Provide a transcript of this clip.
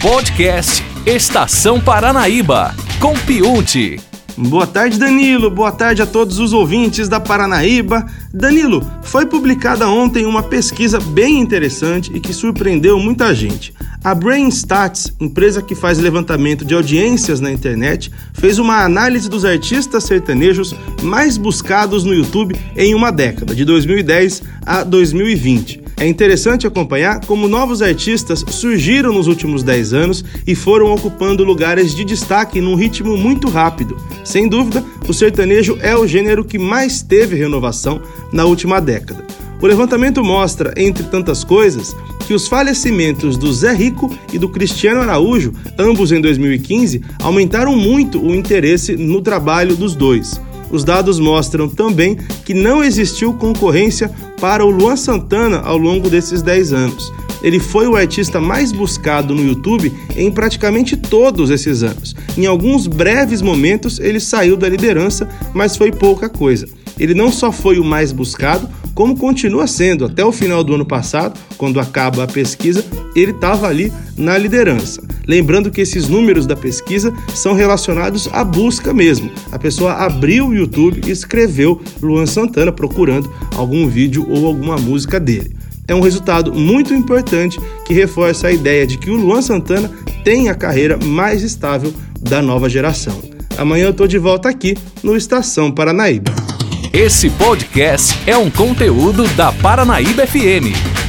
Podcast Estação Paranaíba, com Piunte. Boa tarde, Danilo. Boa tarde a todos os ouvintes da Paranaíba. Danilo, foi publicada ontem uma pesquisa bem interessante e que surpreendeu muita gente. A BrainStats, empresa que faz levantamento de audiências na internet, fez uma análise dos artistas sertanejos mais buscados no YouTube em uma década, de 2010 a 2020. É interessante acompanhar como novos artistas surgiram nos últimos 10 anos e foram ocupando lugares de destaque num ritmo muito rápido. Sem dúvida, o sertanejo é o gênero que mais teve renovação na última década. O levantamento mostra, entre tantas coisas, que os falecimentos do Zé Rico e do Cristiano Araújo, ambos em 2015, aumentaram muito o interesse no trabalho dos dois. Os dados mostram também que não existiu concorrência para o Luan Santana ao longo desses 10 anos. Ele foi o artista mais buscado no YouTube em praticamente todos esses anos. Em alguns breves momentos ele saiu da liderança, mas foi pouca coisa. Ele não só foi o mais buscado, como continua sendo. Até o final do ano passado, quando acaba a pesquisa, ele estava ali na liderança. Lembrando que esses números da pesquisa são relacionados à busca mesmo. A pessoa abriu o YouTube e escreveu Luan Santana procurando algum vídeo ou alguma música dele. É um resultado muito importante que reforça a ideia de que o Luan Santana tem a carreira mais estável da nova geração. Amanhã eu estou de volta aqui no Estação Paranaíba. Esse podcast é um conteúdo da Paranaíba FM.